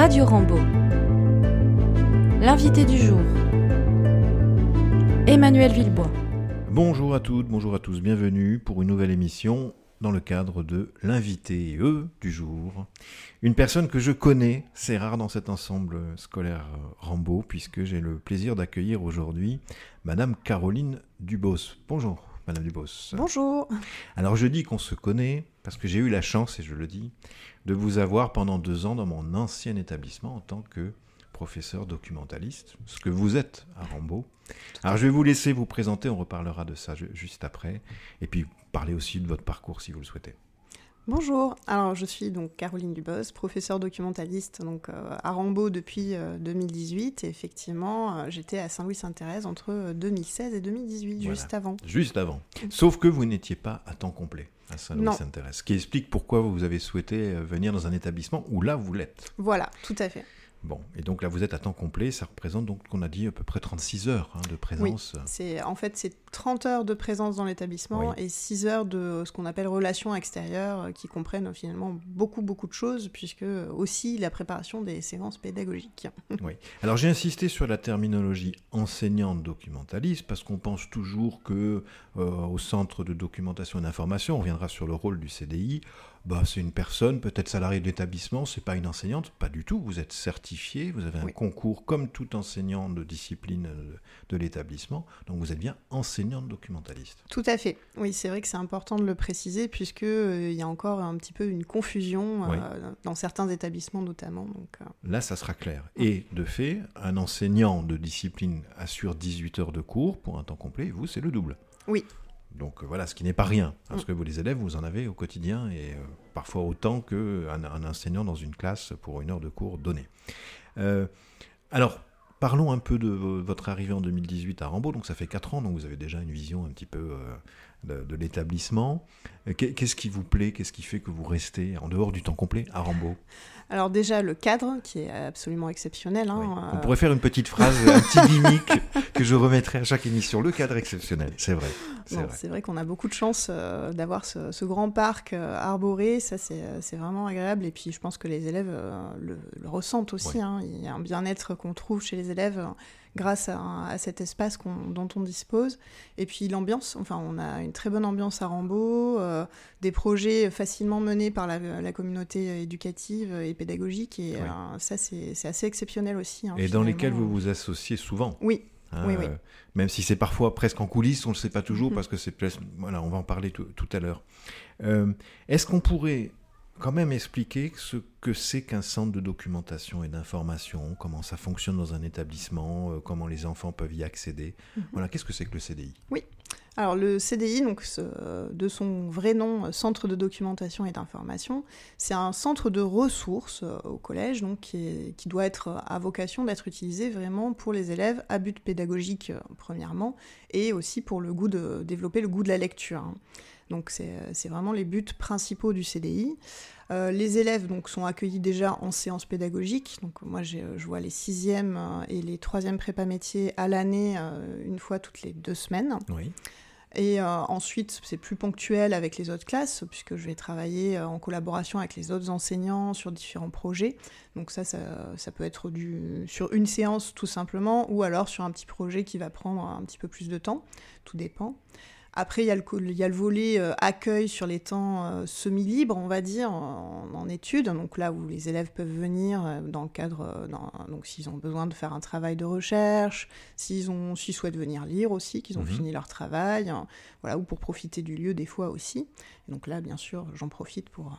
Radio Rambo. L'invité du jour. Emmanuel Villebois. Bonjour à toutes, bonjour à tous, bienvenue pour une nouvelle émission dans le cadre de l'invité eux du jour. Une personne que je connais, c'est rare dans cet ensemble scolaire Rambo, puisque j'ai le plaisir d'accueillir aujourd'hui Madame Caroline Dubos. Bonjour. Madame Dubos. Bonjour. Alors je dis qu'on se connaît parce que j'ai eu la chance, et je le dis, de vous avoir pendant deux ans dans mon ancien établissement en tant que professeur documentaliste, ce que vous êtes à Rambaud. Alors je vais vous laisser vous présenter, on reparlera de ça juste après, et puis parler aussi de votre parcours si vous le souhaitez. Bonjour, alors je suis donc Caroline Dubos, professeure documentaliste donc, euh, à Rambaud depuis 2018 euh, et effectivement euh, j'étais à Saint-Louis-Sainte-Thérèse entre 2016 et 2018, juste avant. Juste avant, sauf que vous n'étiez pas à temps complet à Saint-Louis-Sainte-Thérèse, ce qui explique pourquoi vous avez souhaité venir dans un établissement où là vous l'êtes. Voilà, tout à fait. Bon, et donc là vous êtes à temps complet, ça représente donc qu'on a dit à peu près 36 heures hein, de présence. Oui, c'est en fait c'est 30 heures de présence dans l'établissement et 6 heures de ce qu'on appelle relations extérieures euh, qui comprennent finalement beaucoup beaucoup de choses puisque aussi la préparation des séances pédagogiques. oui. Alors j'ai insisté sur la terminologie enseignante documentaliste parce qu'on pense toujours que euh, au centre de documentation et d'information, on reviendra sur le rôle du CDI, bah, c'est une personne, peut-être salariée de l'établissement, c'est pas une enseignante, pas du tout. Vous êtes certifié, vous avez un concours comme tout enseignant de discipline de, l'établissement, donc vous êtes bien enseignante documentaliste. Tout à fait. Oui, c'est vrai que c'est important de le préciser puisque euh, il y a encore un petit peu une confusion euh, dans certains établissements notamment. Donc, euh. Là, ça sera clair. Et de fait, un enseignant de discipline assure 18 heures de cours pour un temps complet. Vous, c'est le double. Oui, donc euh, voilà, ce qui n'est pas rien, parce que vous, les élèves, vous en avez au quotidien, et euh, parfois autant qu'un un enseignant dans une classe pour une heure de cours donnée. Euh, alors, parlons un peu de votre arrivée en 2018 à Rambaud, donc ça fait 4 ans, donc vous avez déjà une vision un petit peu de, l'établissement. Qu'est-ce qui vous plaît? Qu'est-ce qui fait que vous restez en dehors du temps complet à Rambaud? Alors déjà le cadre qui est absolument exceptionnel. Hein, On pourrait faire une petite phrase, un petit gimmick que je remettrai à chaque émission. Le cadre exceptionnel, c'est vrai. C'est vrai, qu'on a beaucoup de chance euh, d'avoir ce, grand parc euh, arboré, ça euh, c'est vraiment agréable et puis je pense que les élèves le, ressentent aussi. Hein. Il y a un bien-être qu'on trouve chez les élèves grâce à, cet espace dont on dispose. Et puis l'ambiance, enfin on a une très bonne ambiance à Rambaud, des projets facilement menés par la, communauté éducative et pédagogique et ça c'est assez exceptionnel aussi. Hein, et dans lesquels vous vous associez souvent Oui, oui, oui. Euh, même si c'est parfois presque en coulisses, on ne le sait pas toujours mhm. parce que c'est voilà, on va en parler tout, à l'heure. Euh, est-ce qu'on pourrait quand même expliquer ce que c'est qu'un centre de documentation et d'information, comment ça fonctionne dans un établissement, euh, comment les enfants peuvent y accéder? Mhm. Voilà, qu'est-ce que c'est que le CDI Oui. Alors le CDI, donc de son vrai nom, Centre de documentation et d'information, c'est un centre de ressources euh, au collège, donc qui, doit être à vocation d'être utilisé vraiment pour les élèves à but pédagogique euh, premièrement, et aussi pour le goût de développer le goût de la lecture. Donc c'est vraiment les buts principaux du CDI. Euh, les élèves donc, sont accueillis déjà en séance pédagogique. Donc, moi, je vois les sixièmes et les troisièmes prépa métiers à l'année, une fois toutes les deux semaines. Oui. Et euh, ensuite, c'est plus ponctuel avec les autres classes, puisque je vais travailler euh, en collaboration avec les autres enseignants sur différents projets. Donc ça, ça, peut être du, sur une séance tout simplement, ou alors sur un petit projet qui va prendre un petit peu plus de temps. Tout dépend. Après, il y, a le, volet euh, accueil sur les temps euh, semi-libres, on va dire, en, études. Donc là où les élèves peuvent venir euh, dans le cadre, donc s'ils ont besoin de faire un travail de recherche, s'ils ont, s'ils souhaitent venir lire aussi, qu'ils ont mhm. fini leur travail, hein, voilà, ou pour profiter du lieu des fois aussi. donc là, bien sûr, j'en profite pour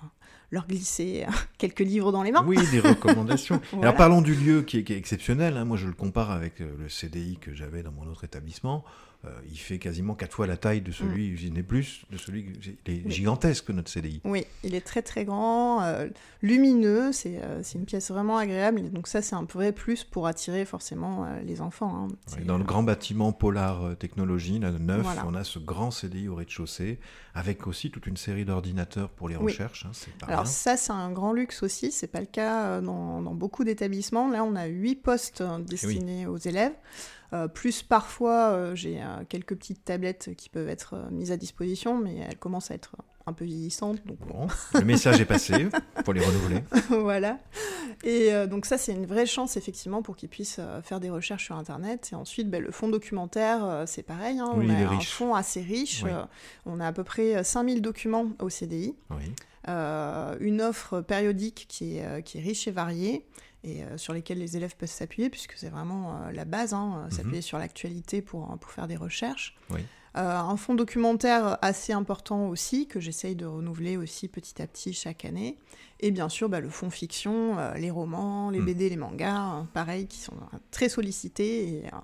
leur glisser quelques livres dans les mains. Oui, des recommandations. Alors parlons du lieu qui est, exceptionnel. Hein. Moi, je le compare avec le CDI que j'avais dans mon autre établissement. Euh, il fait quasiment quatre fois la taille de celui, mm. n'est plus, de celui, il est gigantesque notre CDI. Oui, il est très très grand, euh, lumineux, euh, c'est une pièce vraiment agréable, donc ça c'est un vrai plus pour attirer forcément les enfants. Hein. dans le grand bâtiment Polar Technologie, là, neuf, on a ce grand CDI au rez-de-chaussée, avec aussi toute une série d'ordinateurs pour les recherches. Hein, Alors ça c'est un grand luxe aussi, c'est pas le cas dans, beaucoup d'établissements. Là on a huit postes destinés aux élèves. Euh, plus parfois, euh, j'ai euh, quelques petites tablettes qui peuvent être mises à disposition, mais elles commencent à être un peu vieillissantes. Donc... Bon, le message est passé pour les renouveler. voilà. Et donc ça, c'est une vraie chance, effectivement, pour qu'ils puissent faire des recherches sur Internet. Et ensuite, ben, le fonds documentaire, c'est pareil. Hein, Oui, on a un riche. fonds assez riche. Oui. On a à peu près 5000 documents au CDI. Oui. Une offre périodique qui est, qui est riche et variée et euh, sur lesquelles les élèves peuvent s'appuyer, puisque c'est vraiment euh, la base, hein, Mhm. s'appuyer sur l'actualité pour, pour faire des recherches. Oui. Euh, un fonds documentaire assez important aussi, que j'essaye de renouveler aussi petit à petit chaque année. Et bien sûr, bah, le fonds fiction, euh, les romans, les Mm. BD, les mangas, hein, pareil, qui sont euh, très sollicités et, euh,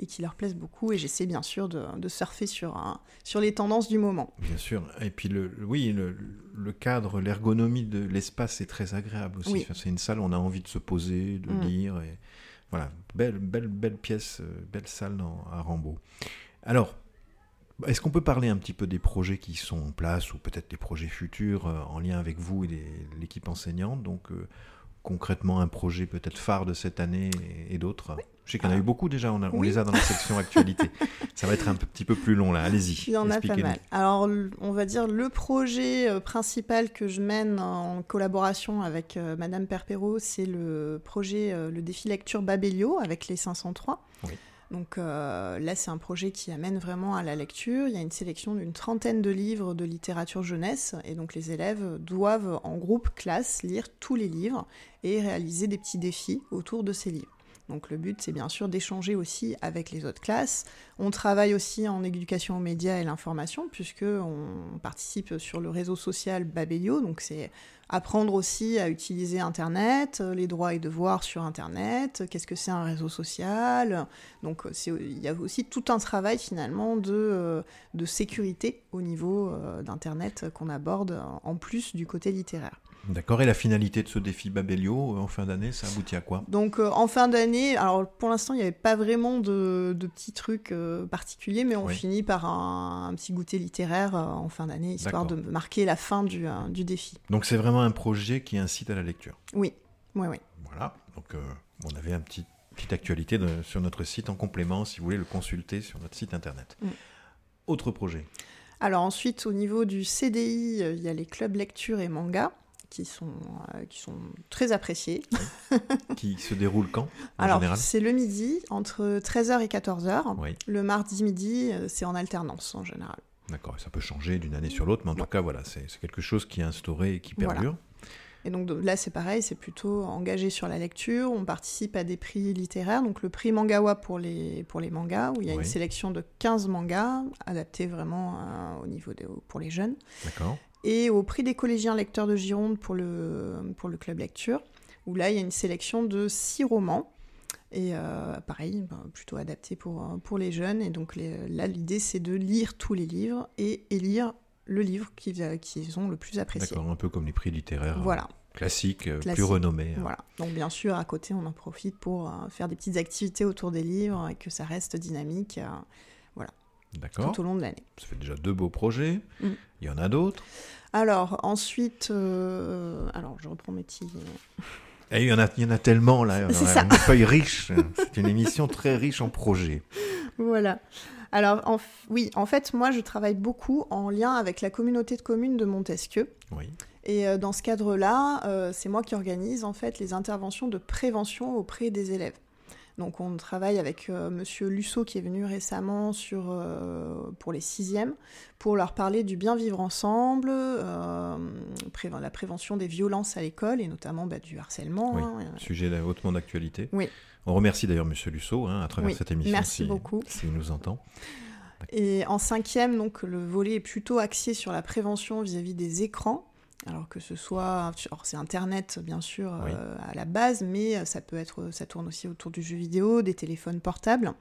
et qui leur plaisent beaucoup. Et j'essaie bien sûr de, de surfer sur, sur les tendances du moment. Bien sûr. Et puis, le, oui, le, le cadre, l'ergonomie de l'espace est très agréable aussi. Oui. Enfin, c'est une salle où on a envie de se poser, de Mm. lire. Et voilà, belle, belle, belle pièce, belle salle dans- à Rambaud. Alors, est-ce qu'on peut parler un petit peu des projets qui sont en place ou peut-être des projets futurs euh, en lien avec vous et l'équipe enseignante? Donc, euh, concrètement, un projet peut-être phare de cette année et, et d'autres? Je sais qu'il y en a Ah. eu beaucoup déjà, on, a- on Oui. les a dans la section actualité. Ça va être un petit peu plus long là, allez-y. Il y en a pas mal. Alors, on va dire le projet euh, principal que je mène en collaboration avec Madame Perpero, c'est le projet, le défi lecture Babelio avec les 503. Oui. Donc euh, là, c'est un projet qui amène vraiment à la lecture. Il y a une sélection d'une trentaine de livres de littérature jeunesse, et donc les élèves doivent en groupe classe lire tous les livres et réaliser des petits défis autour de ces livres. Donc le but, c'est bien sûr d'échanger aussi avec les autres classes. On travaille aussi en éducation aux médias et l'information, puisque on participe sur le réseau social Babelio. Donc c'est apprendre aussi à utiliser Internet, les droits et devoirs sur Internet, qu'est-ce que c'est un réseau social. Donc il y a aussi tout un travail finalement de, euh, sécurité au niveau euh, d'Internet qu'on aborde en plus du côté littéraire. D'accord, et la finalité de ce défi Babelio euh, en fin d'année, ça aboutit à quoi? Donc euh, en fin d'année, alors pour l'instant il n'y avait pas vraiment de, de petits trucs euh, particuliers, mais on Oui. finit par un, un petit goûter littéraire euh, en fin d'année, histoire de marquer la fin du, du défi. Donc c'est vraiment un projet qui incite à la lecture? Oui, oui, oui. Voilà, donc on avait une petit, petite actualité de- sur notre site en complément, si vous voulez le consulter sur notre site internet. Mm. Autre projet? Alors ensuite, au niveau du CDI, il y a les clubs lecture et manga qui sont, euh, qui sont très appréciés. qui se déroule quand en Alors c'est le midi, entre 13h et 14h. Oui, Le mardi midi, euh, c'est en alternance en général. d'accord, ça peut changer d'une année sur l'autre, mais en tout cas, voilà, c'est quelque chose qui est instauré et qui Voilà. perdure. Et donc là, c'est pareil, c'est plutôt engagé sur la lecture. On participe à des prix littéraires, donc le prix Mangawa pour les, pour les mangas, où il y a Oui. une sélection de 15 mangas, adaptés vraiment euh, au niveau des, pour les jeunes. D'accord Et au prix des collégiens lecteurs de Gironde pour le, pour le club lecture, où là, il y a une sélection de 6 romans. Et euh, pareil, ben, plutôt adapté pour, pour les jeunes. Et donc les- là, l'idée, c'est de lire tous les livres et élire le livre qu'ils euh, qu'ils ont le plus apprécié. D'accord, un peu comme les prix littéraires euh, Voilà. classiques, euh, plus Classique. renommés. hein. Voilà. Donc bien sûr, à côté, on en profite pour faire des petites activités autour des livres et que ça reste dynamique D'accord, tout au long de l'année. ça fait déjà deux beaux projets. Mm. Il y en a d'autres. Alors ensuite, euh, alors je reprends mes petits. Et il y en a, il y en a tellement là, C'est ça. une feuille riche. C'est une émission très riche en projets. Voilà. Alors en f- oui, en fait, moi, je travaille beaucoup en lien avec la communauté de communes de Montesquieu. Oui, Et euh, dans ce cadre-là, euh, c'est moi qui organise en fait les interventions de prévention auprès des élèves. Donc on travaille avec euh, Monsieur Lusso qui est venu récemment sur, euh, pour les sixièmes pour leur parler du bien vivre ensemble, euh, la prévention des violences à l'école et notamment bah, du harcèlement. Oui. hein. sujet hautement d'actualité. Oui. On remercie d'ailleurs Monsieur Lusso hein, à travers Oui, cette émission. merci si- beaucoup. S'il nous entend. Et en cinquième, donc le volet est plutôt axé sur la prévention vis-à-vis des écrans. Alors que ce soit, alors c'est Internet bien sûr Oui. euh, à la base, mais ça peut être, ça tourne aussi autour du jeu vidéo, des téléphones portables.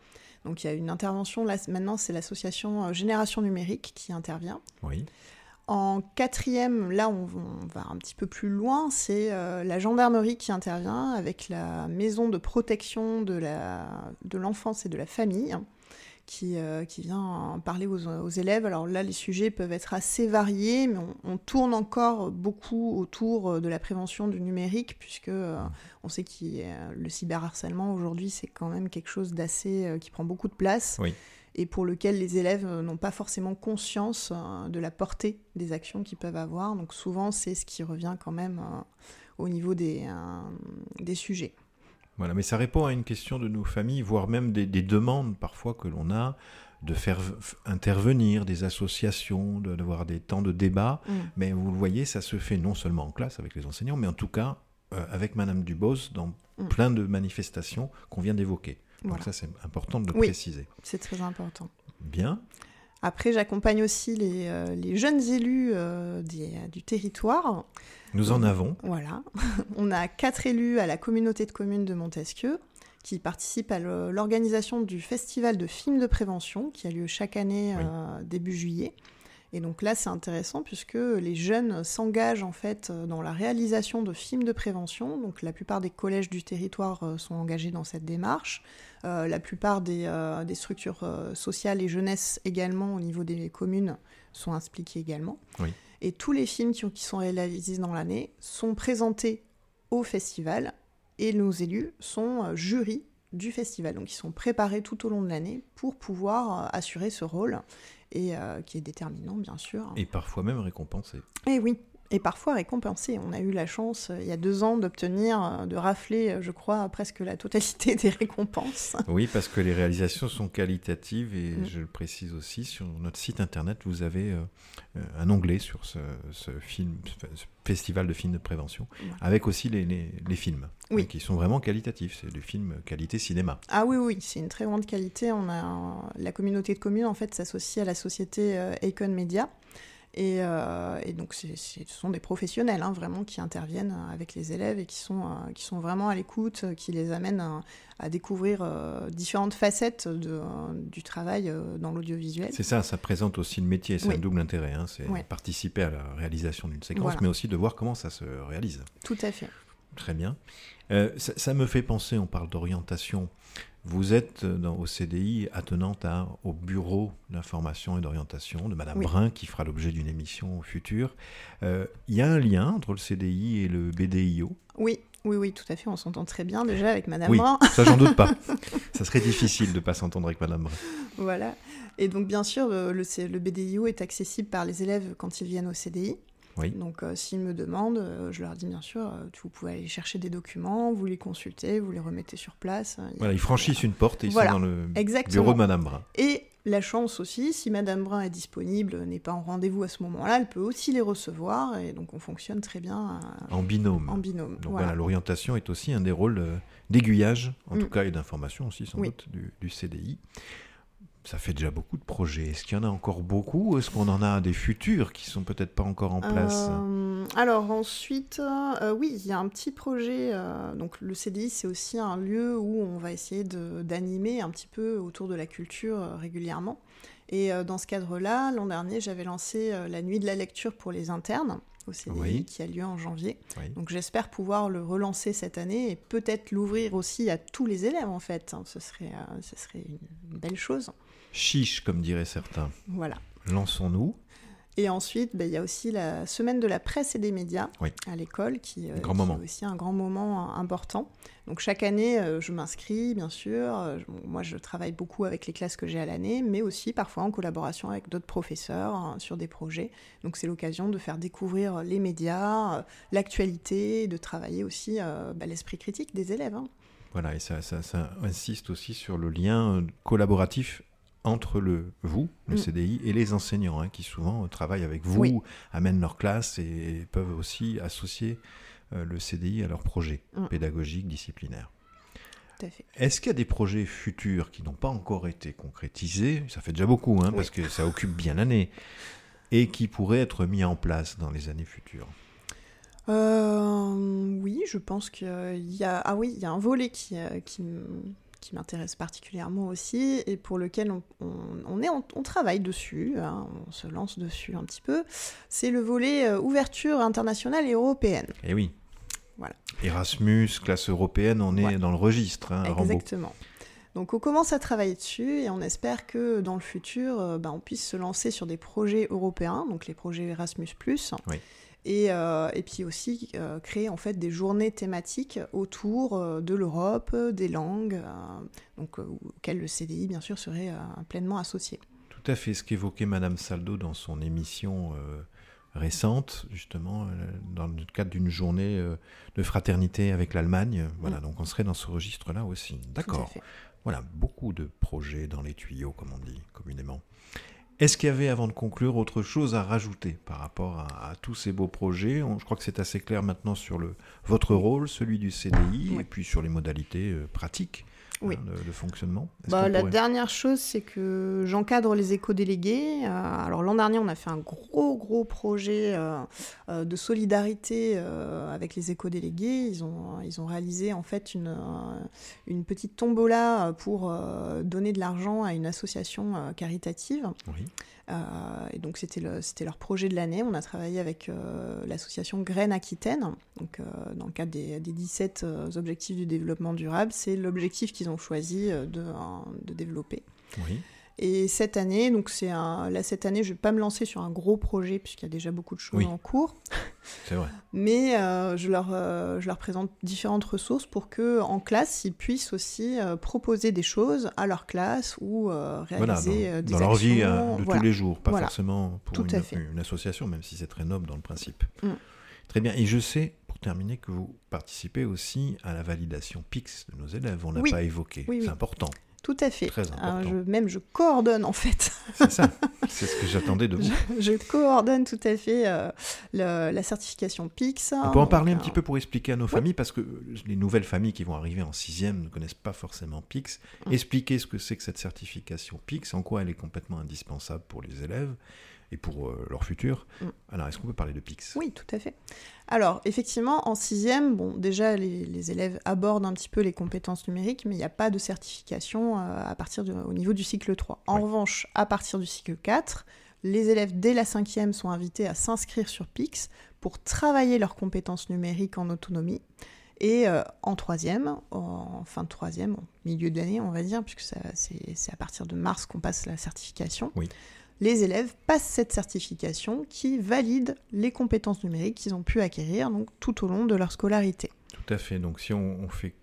Donc il y a une intervention là maintenant, c'est l'association euh, Génération Numérique qui intervient. Oui, En quatrième, là on, on va un petit peu plus loin, c'est euh, la gendarmerie qui intervient avec la maison de protection de la de l'enfance et de la famille qui, euh, qui vient parler aux, aux élèves. Alors là, les sujets peuvent être assez variés, mais on, on tourne encore beaucoup autour de la prévention du numérique, puisque euh, on sait que euh, le cyberharcèlement aujourd'hui, c'est quand même quelque chose d'assez euh, qui prend beaucoup de place. Oui. Et pour lequel les élèves euh, n'ont pas forcément conscience euh, de la portée des actions qu'ils peuvent avoir. Donc souvent, c'est ce qui revient quand même euh, au niveau des, des sujets. Voilà, mais ça répond à une question de nos familles, voire même des, demandes parfois que l'on a de faire intervenir des associations, d'avoir des temps de débat. Mm. Mais vous le voyez, ça se fait non seulement en classe avec les enseignants, mais en tout cas avec Madame Dubos dans mm. plein de manifestations qu'on vient d'évoquer. Donc ça, c'est important de le oui, préciser. C'est très important. Bien. Après, j'accompagne aussi les, euh, les, jeunes élus euh, du territoire. Nous en avons. Voilà. On a quatre élus à la communauté de communes de Montesquieu qui participent à l'organisation du festival de films de prévention qui a lieu chaque année euh, début juillet. Et donc là, c'est intéressant puisque les jeunes s'engagent en fait dans la réalisation de films de prévention. Donc la plupart des collèges du territoire sont engagés dans cette démarche. Euh, la plupart des, euh, structures sociales et jeunesse également au niveau des communes sont impliquées également. Et tous les films qui, qui sont réalisés dans l'année sont présentés au festival et nos élus sont jurys du festival. Donc ils sont préparés tout au long de l'année pour pouvoir assurer ce rôle et euh, qui est déterminant, bien sûr. Et parfois même récompensé. Et oui, et parfois récompensé. On a eu la chance, euh, il y a deux ans, d'obtenir, euh, de rafler, je crois, presque la totalité des récompenses. Oui, parce que les réalisations sont qualitatives et mm. je le précise aussi, sur notre site internet, vous avez un onglet sur ce, film, ce festival de films de prévention, avec aussi les, les, films, oui. qui sont vraiment qualitatifs. C'est du film qualité cinéma. Ah oui, oui, c'est une très grande qualité. On a la communauté de communes en fait s'associe à la société Econ Media. Et, euh, et, donc, ce sont des professionnels hein, vraiment qui interviennent avec les élèves et qui sont, euh, qui sont vraiment à l'écoute, qui les amènent à, découvrir euh, différentes facettes de, du travail dans l'audiovisuel. C'est ça, ça présente aussi le métier, c'est un double intérêt. Hein, c'est participer à la réalisation d'une séquence, mais aussi de voir comment ça se réalise. Tout à fait. Très bien. Ça, ça, me fait penser, on parle d'orientation. Vous êtes dans, au CDI attenante au bureau d'information et d'orientation de Madame Brun, qui fera l'objet d'une émission future. Euh, il y a un lien entre le CDI et le BDIO Oui, oui, oui, tout à fait. On s'entend très bien déjà avec Madame oui, Brun. Ça, j'en doute pas. ça serait difficile de ne pas s'entendre avec Madame Brun. Voilà. Et donc, bien sûr, le, le BDIO est accessible par les élèves quand ils viennent au CDI. Donc, euh, s'ils me demandent, euh, je leur dis bien sûr, euh, vous pouvez aller chercher des documents, vous les consultez, vous les remettez sur place. Voilà, ils franchissent une porte et ils sont dans le bureau de Madame Brun. Et la chance aussi, si Madame Brun est disponible, n'est pas en rendez-vous à ce moment-là, elle peut aussi les recevoir et donc on fonctionne très bien. en binôme. En binôme. Donc voilà, l'orientation est aussi un des rôles d'aiguillage, en mm. tout cas, et d'information aussi sans doute du, du CDI ça fait déjà beaucoup de projets. Est-ce qu'il y en a encore beaucoup ou est-ce qu'on en a des futurs qui sont peut-être pas encore en place? Euh, Alors ensuite, euh, oui, il y a un petit projet. Euh, donc le CDI, c'est aussi un lieu où on va essayer d'animer un petit peu autour de la culture régulièrement. Et dans ce cadre-là, l'an dernier, j'avais lancé la nuit de la lecture pour les internes au CDI qui a lieu en janvier. Donc j'espère pouvoir le relancer cette année et peut-être l'ouvrir aussi à tous les élèves en fait. Ce serait, ce serait une belle chose. Chiche, comme diraient certains. Voilà. Lançons-nous. Et ensuite, ben, il y a aussi la semaine de la presse et des médias à l'école, qui, euh, est aussi un grand moment important. Donc chaque année, euh, je m'inscris, bien sûr. Euh, moi, je travaille beaucoup avec les classes que j'ai à l'année, mais aussi parfois en collaboration avec d'autres professeurs hein, sur des projets. Donc c'est l'occasion de faire découvrir les médias, l'actualité, de travailler aussi ben, l'esprit critique des élèves. Hein. Voilà, et ça, ça, insiste aussi sur le lien collaboratif entre le vous, le mm. CDI, et les enseignants, hein, qui souvent travaillent avec vous, amènent leur classe et peuvent aussi associer euh, le CDI à leurs projets mm. pédagogiques, disciplinaires. Est-ce qu'il y a des projets futurs qui n'ont pas encore été concrétisés? Ça fait déjà beaucoup, hein, parce que ça occupe bien l'année, et qui pourraient être mis en place dans les années futures? Euh, oui, je pense qu'il y a ah oui, il y a un volet qui, euh, qui, qui m'intéresse particulièrement aussi et pour lequel on, est, on, travaille dessus, hein, on se lance dessus un petit peu, c'est le volet euh, ouverture internationale et européenne. Et eh oui. Voilà. Erasmus, classe européenne, on est dans le registre. Hein, Exactement. Donc on commence à travailler dessus et on espère que dans le futur, euh, bah, on puisse se lancer sur des projets européens, donc les projets Erasmus ⁇ oui. Euh, et, puis aussi euh, créer en fait des journées thématiques autour euh, de l'Europe, des langues, donc, auxquelles le CDI bien sûr serait pleinement associé. Tout à fait ce qu'évoquait Madame Saldo dans son émission récente, justement, dans le cadre d'une journée de fraternité avec l'Allemagne. Voilà, mm. donc on serait dans ce registre-là aussi. D'accord. Voilà, beaucoup de projets dans les tuyaux, comme on dit communément. Est-ce qu'il y avait, avant de conclure, autre chose à rajouter par rapport à, tous ces beaux projets? Je crois que c'est assez clair maintenant sur le, votre rôle, celui du CDI, et puis sur les modalités euh, pratiques oui. Hein, de, fonctionnement bah, La dernière chose, c'est que j'encadre les éco-délégués. Euh, alors l'an dernier, on a fait un gros, gros projet euh, euh, de solidarité avec les éco-délégués. Ils ont, ils ont réalisé en fait une, une petite tombola pour donner de l'argent à une association caritative. Oui. Et donc c'était leur projet de l'année. On a travaillé avec l'association Graines Aquitaine, donc, dans le cadre des, 17 objectifs du développement durable. C'est l'objectif qu'ils ont choisi de, de développer. Oui. Et cette année, donc c'est un, là cette année, je vais pas me lancer sur un gros projet puisqu'il y a déjà beaucoup de choses en cours. C'est vrai. Mais euh, je, leur, euh, je leur présente différentes ressources pour que en classe, ils puissent aussi euh, proposer des choses à leur classe ou réaliser voilà, dans, dans leur vie de tous les jours, pas forcément pour une, une, association, même si c'est très noble dans le principe. Mm. Très bien. Et je sais, terminer, que vous participez aussi à la validation PIX de nos élèves. On n'a pas évoqué. c'est important. Tout à fait. je, même je coordonne en fait. C'est ça, c'est ce que j'attendais de vous. Je, coordonne tout à fait euh, la certification PIX. On peut en parler un petit peu pour expliquer à nos familles, parce que les nouvelles familles qui vont arriver en sixième ne connaissent pas forcément PIX. Mm. Expliquer ce que c'est que cette certification PIX, en quoi elle est complètement indispensable pour les élèves et pour euh, leur futur. Mm. Alors, est-ce qu'on peut parler de PIX? Oui, tout à fait. Alors, effectivement, en sixième, bon, déjà, les, élèves abordent un petit peu les compétences numériques, mais il n'y a pas de certification euh, à partir au niveau du cycle 3. En revanche, à partir du cycle 4, les élèves dès la cinquième sont invités à s'inscrire sur PIX pour travailler leurs compétences numériques en autonomie. Et euh, en troisième, en fin de troisième, au milieu d'année, on va dire, puisque c'est à partir de mars qu'on passe la certification. Oui les élèves passent cette certification qui valide les compétences numériques qu'ils ont pu acquérir donc, tout au long de leur scolarité. Tout à fait. Donc si on, fait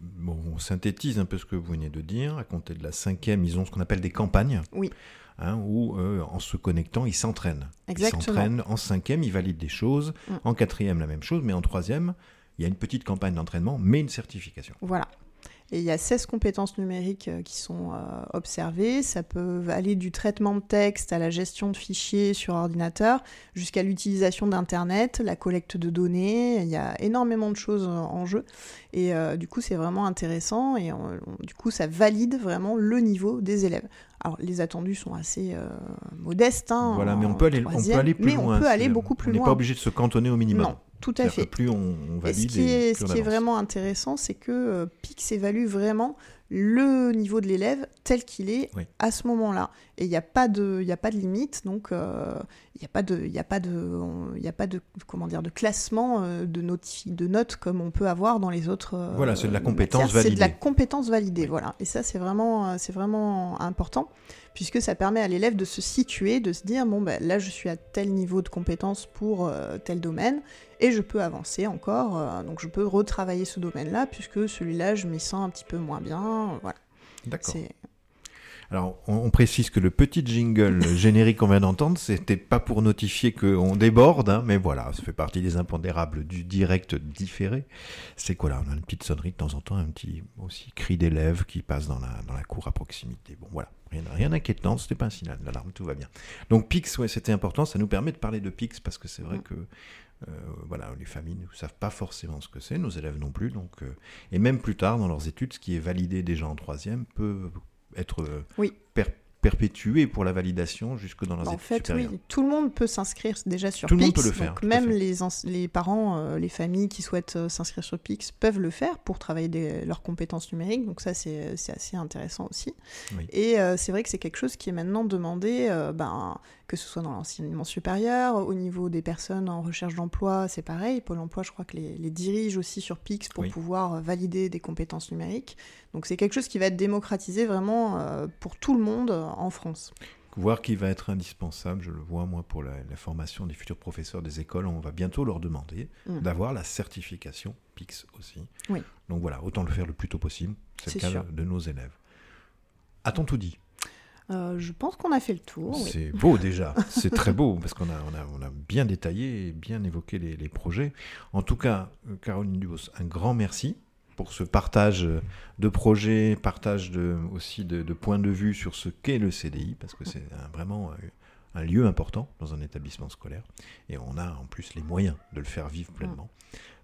Bon, on synthétise un peu ce que vous venez de dire. À compter de la cinquième, ils ont ce qu'on appelle des campagnes. Oui. Hein, où, euh, en se connectant, ils s'entraînent. Exactement. Ils s'entraînent. En cinquième, ils valident des choses. Mm. En quatrième, la même chose. Mais en troisième, il y a une petite campagne d'entraînement, mais une certification. Voilà. Et il y a 16 compétences numériques euh, qui sont euh, observées. Ça peut aller du traitement de texte à la gestion de fichiers sur ordinateur, jusqu'à l'utilisation d'Internet, la collecte de données. Il y a énormément de choses en jeu. Et euh, du coup, c'est vraiment intéressant. Et du coup, ça valide vraiment le niveau des élèves. Alors, les attendus sont assez modestes. Hein, voilà, mais on peut aller, on peut aller plus mais loin. on peut aller beaucoup plus loin. On n'est pas obligé de se cantonner au minimum. Non, tout à fait. plus on, valide. Et ce qui, est, ce qui est, vraiment intéressant, c'est que euh, PIX évalue vraiment le niveau de l'élève tel qu'il est à ce moment-là. Et il n'y a, pas de, a pas de limite, donc euh, il n'y a pas de, y a pas de, y a pas de, comment dire, de classement euh, de, de notes comme on peut avoir dans les autres. voilà, c'est de la compétence validée. C'est de la compétence validée, voilà. Et ça, c'est vraiment, c'est vraiment important puisque ça permet à l'élève de se situer, de se dire bon ben là je suis à tel niveau de compétence pour tel domaine et je peux avancer encore, euh, donc je peux retravailler ce domaine-là, puisque celui-là, je m'y sens un petit peu moins bien, voilà. D'accord. Alors, on, précise que le petit jingle générique qu'on vient d'entendre, c'était pas pour notifier qu'on déborde, hein, mais voilà, ça fait partie des impondérables du direct différé. C'est quoi là On a une petite sonnerie de temps en temps, un petit aussi cri d'élève qui passe dans la, dans la cour à proximité. Bon, voilà, rien, rien d'inquiétant, c'était pas un signal d'alarme, tout va bien. Donc, Pix, ouais, c'était important, ça nous permet de parler de Pix parce que c'est vrai que euh, voilà, les familles ne savent pas forcément ce que c'est, nos élèves non plus. Donc, euh, et même plus tard dans leurs études, ce qui est validé déjà en troisième peut être euh, oui perpétuer pour la validation jusque dans leurs en fait, Oui, tout le monde peut s'inscrire déjà sur tout Pix. Le monde peut le faire. même les, les parents, euh, les familles qui souhaitent s'inscrire sur Pix peuvent le faire pour travailler leurs compétences numériques. Donc ça, c'est assez intéressant aussi. Et c'est vrai que c'est quelque chose qui est maintenant demandé, ben, que ce soit dans l'enseignement supérieur, au niveau des personnes en recherche d'emploi, c'est pareil. Pôle emploi, je crois que les, les dirige aussi sur Pix pour pouvoir valider des compétences numériques. Donc c'est quelque chose qui va être démocratisé vraiment pour tout le monde en France. Voir qui va être indispensable, je le vois moi pour la, formation des futurs professeurs des écoles, on va bientôt leur demander mm. d'avoir la certification PIX aussi. Oui. Donc voilà, autant le faire le plus tôt possible, c'est le cas de nos élèves. A-t-on tout dit? Euh, je pense qu'on a fait le tour. C'est beau déjà, c'est très beau parce qu'on a, on a, bien détaillé et bien évoqué les, projets. En tout cas, euh, Caroline Dubos, un grand merci pour ce partage de projets, partage de, aussi de, points de vue sur ce qu'est le CDI, parce que c'est vraiment un lieu important dans un établissement scolaire. Et on a en plus les moyens de le faire vivre pleinement.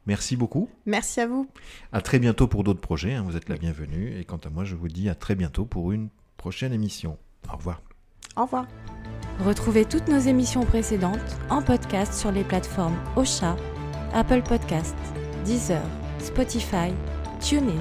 Merci beaucoup. Merci à vous. À très bientôt pour d'autres projets. Hein. vous êtes la bienvenue. Et quant à moi, je vous dis à très bientôt pour une prochaine émission. Au revoir. Au revoir. Retrouvez toutes nos émissions précédentes en podcast sur les plateformes Ocha, Apple Podcast, Deezer, Spotify, TuneIn.